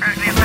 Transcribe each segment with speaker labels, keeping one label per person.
Speaker 1: Right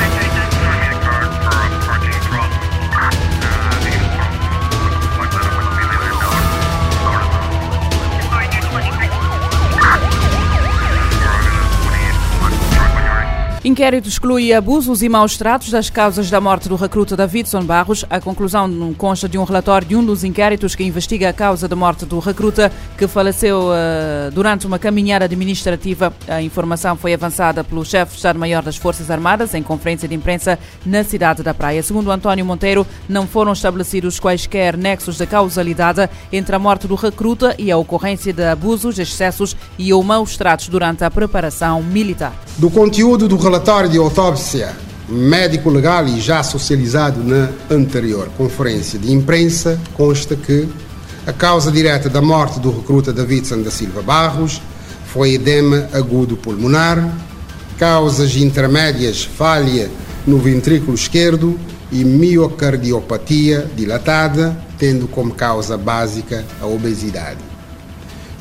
Speaker 1: Inquérito exclui abusos e maus tratos das causas da morte do recruta Davidson Barros. A conclusão consta de um relatório de um dos inquéritos que investiga a causa da morte do recruta que faleceu uh, durante uma caminhada administrativa. A informação foi avançada pelo chefe de Estado-Maior das Forças Armadas em conferência de imprensa na cidade da Praia. Segundo António Monteiro, não foram estabelecidos quaisquer nexos de causalidade entre a morte do recruta e a ocorrência de abusos, excessos e ou maus tratos durante a preparação militar.
Speaker 2: Do conteúdo do relatório de autópsia médico-legal e já socializado na anterior conferência de imprensa, consta que a causa direta da morte do recruta Davidson da Silva Barros foi edema agudo pulmonar, causas intermédias falha no ventrículo esquerdo e miocardiopatia dilatada, tendo como causa básica a obesidade.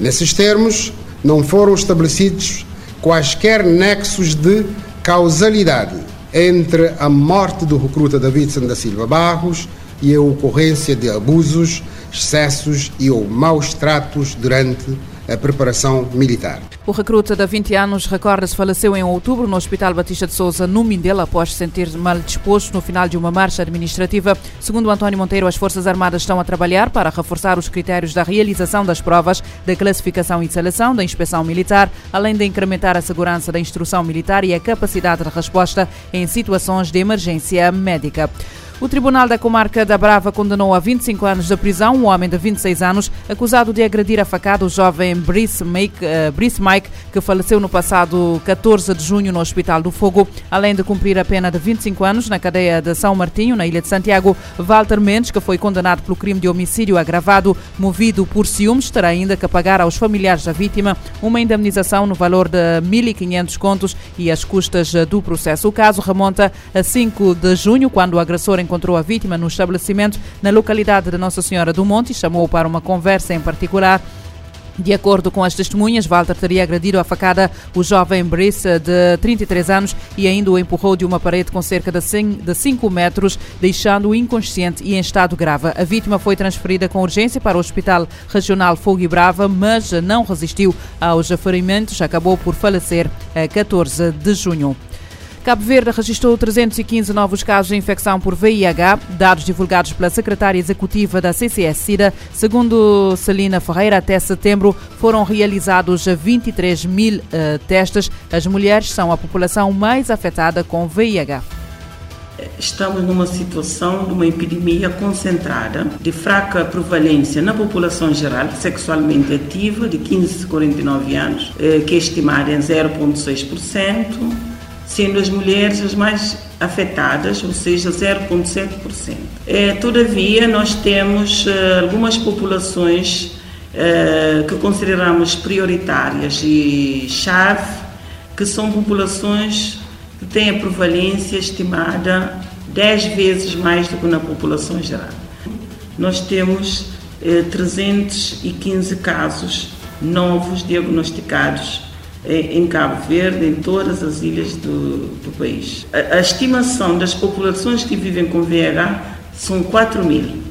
Speaker 2: Nesses termos, não foram estabelecidos quaisquer nexos de causalidade entre a morte do recruta Davidson da Silva Barros e a ocorrência de abusos, excessos e ou maus tratos durante a preparação militar.
Speaker 1: O recruta de 20 anos, recorda-se, faleceu em outubro no Hospital Batista de Souza, no Mindelo, após se sentir mal disposto no final de uma marcha administrativa. Segundo António Monteiro, as Forças Armadas estão a trabalhar para reforçar os critérios da realização das provas, da classificação e seleção, da inspeção militar, além de incrementar a segurança da instrução militar e a capacidade de resposta em situações de emergência médica. O Tribunal da Comarca da Brava condenou a 25 anos de prisão um homem de 26 anos acusado de agredir a facada o jovem Brice Mike, uh, Brice Mike, que faleceu no passado 14 de junho no Hospital do Fogo. Além de cumprir a pena de 25 anos na cadeia de São Martinho, na Ilha de Santiago, Walter Mendes, que foi condenado pelo crime de homicídio agravado movido por ciúmes, terá ainda que pagar aos familiares da vítima uma indemnização no valor de 1.500 contos e as custas do processo. O caso remonta a 5 de junho, quando o agressor encontrou a vítima no estabelecimento na localidade de Nossa Senhora do Monte e chamou para uma conversa em particular. De acordo com as testemunhas, Walter teria agredido a facada o jovem Brice, de 33 anos, e ainda o empurrou de uma parede com cerca de 5 metros, deixando-o inconsciente e em estado grave. A vítima foi transferida com urgência para o Hospital Regional Fogo e Brava, mas não resistiu aos ferimentos, acabou por falecer a 14 de junho. Cabo Verde registrou 315 novos casos de infecção por VIH, dados divulgados pela secretária executiva da CCS-SIDA. Segundo Celina Ferreira, até setembro foram realizados 23 mil uh, testes. As mulheres são a população mais afetada com VIH.
Speaker 3: Estamos numa situação de uma epidemia concentrada, de fraca prevalência na população geral, sexualmente ativa, de 15 a 49 anos, eh, que é estimada em 0,6% sendo as mulheres as mais afetadas, ou seja, 0,7%. É, todavia, nós temos uh, algumas populações uh, que consideramos prioritárias e chave, que são populações que têm a prevalência estimada 10 vezes mais do que na população geral. Nós temos uh, 315 casos novos diagnosticados em Cabo Verde, em todas as ilhas do, do país. A, a, estimação das populações que vivem com VIH são 4 mil.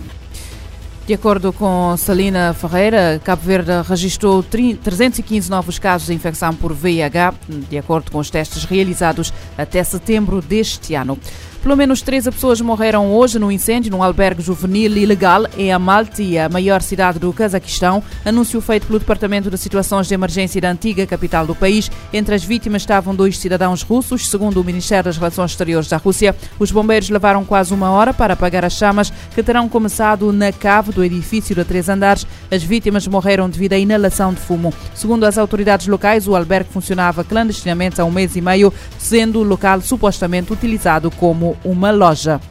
Speaker 1: De acordo com Salina Ferreira, Cabo Verde registrou 315 novos casos de infecção por VIH, de acordo com os testes realizados até setembro deste ano. Pelo menos 13 pessoas morreram hoje no incêndio num albergue juvenil ilegal em Amalti, a maior cidade do Cazaquistão. Anúncio feito pelo Departamento de Situações de Emergência da antiga capital do país. Entre as vítimas estavam dois cidadãos russos, segundo o Ministério das Relações Exteriores da Rússia. Os bombeiros levaram quase uma hora para apagar as chamas que terão começado na cave do edifício de três andares. As vítimas morreram devido à inalação de fumo. Segundo as autoridades locais, o albergue funcionava clandestinamente há um mês e meio, sendo o local supostamente utilizado como uma loja.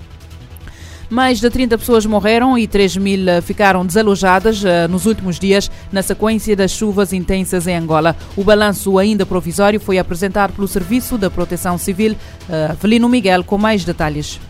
Speaker 1: Mais de 30 pessoas morreram e 3 mil eh, ficaram desalojadas eh, nos últimos dias na sequência das chuvas intensas em Angola. O balanço ainda provisório foi apresentado pelo Serviço da Proteção Civil. Eh, Avelino Miguel com mais detalhes.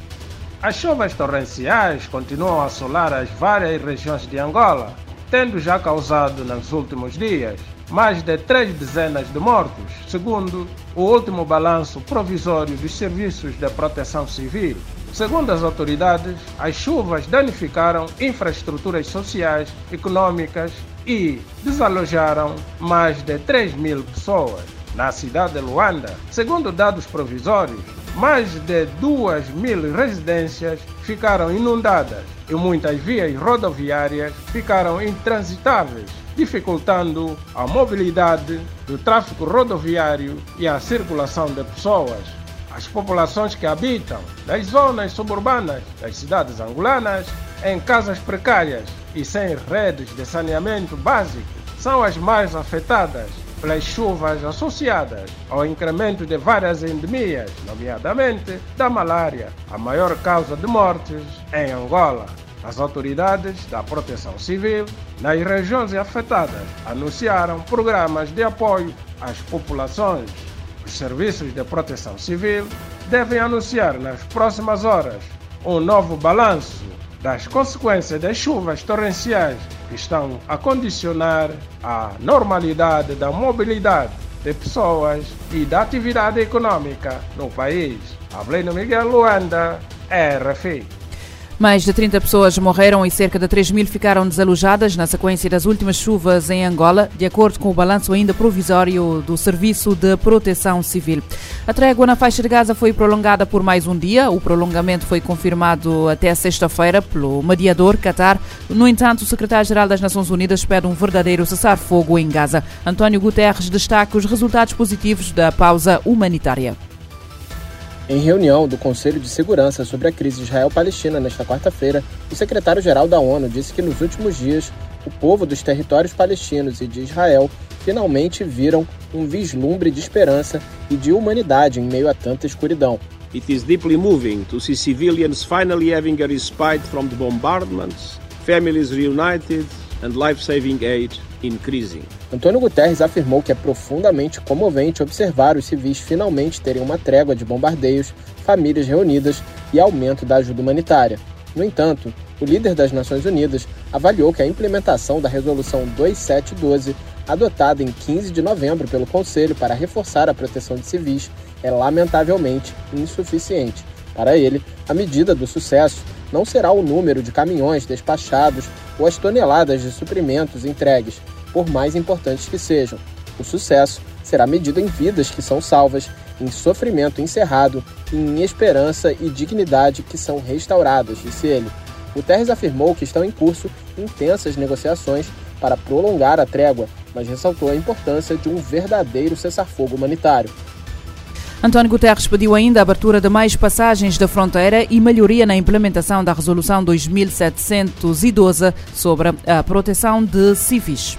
Speaker 4: As chuvas torrenciais continuam a assolar as várias regiões de Angola, tendo já causado nos últimos dias mais de três dezenas de mortos, segundo o último balanço provisório dos serviços de proteção civil. Segundo as autoridades, as chuvas danificaram infraestruturas sociais, econômicas e desalojaram mais de 3 mil pessoas. Na cidade de Luanda, segundo dados provisórios, mais de 2 mil residências ficaram inundadas e muitas vias rodoviárias ficaram intransitáveis, dificultando a mobilidade do tráfego rodoviário e a circulação de pessoas. As populações que habitam nas zonas suburbanas das cidades angolanas, em casas precárias e sem redes de saneamento básico, são as mais afetadas pelas chuvas associadas ao incremento de várias endemias, nomeadamente da malária, a maior causa de mortes em Angola. As autoridades da Proteção Civil nas regiões afetadas anunciaram programas de apoio às populações. Os serviços de proteção civil devem anunciar nas próximas horas um novo balanço das consequências das chuvas torrenciais que estão a condicionar a normalidade da mobilidade de pessoas e da atividade econômica no país. Avelino Miguel Luanda, RFI.
Speaker 1: Mais de 30 pessoas morreram e cerca de 3 mil ficaram desalojadas na sequência das últimas chuvas em Angola, de acordo com o balanço ainda provisório do Serviço de Proteção Civil. A trégua na faixa de Gaza foi prolongada por mais um dia. O prolongamento foi confirmado até sexta-feira pelo mediador Qatar. No entanto, o secretário-geral das Nações Unidas pede um verdadeiro cessar-fogo em Gaza. António Guterres destaca os resultados positivos da pausa humanitária.
Speaker 5: Em reunião do Conselho de Segurança sobre a crise Israel-Palestina nesta quarta-feira, o secretário-geral da ONU disse que nos últimos dias o povo dos territórios palestinos e de Israel finalmente viram um vislumbre de esperança e de humanidade em meio a tanta escuridão.
Speaker 6: It is deeply moving to see civilians finally having a respite from the bombardments, families reunited and life-saving aid increasing.
Speaker 5: Antônio Guterres afirmou que é profundamente comovente observar os civis finalmente terem uma trégua de bombardeios, famílias reunidas e aumento da ajuda humanitária. No entanto, o líder das Nações Unidas avaliou que a implementação da Resolução 2712, adotada em 15 de novembro pelo Conselho para reforçar a proteção de civis, é lamentavelmente insuficiente. Para ele, a medida do sucesso não será o número de caminhões despachados ou as toneladas de suprimentos entregues, por mais importantes que sejam. O sucesso será medido em vidas que são salvas, em sofrimento encerrado em esperança e dignidade que são restauradas, disse ele. Guterres afirmou que estão em curso intensas negociações para prolongar a trégua, mas ressaltou a importância de um verdadeiro cessar-fogo humanitário.
Speaker 1: António Guterres pediu ainda a abertura de mais passagens da fronteira e melhoria na implementação da Resolução 2712 sobre a proteção de civis.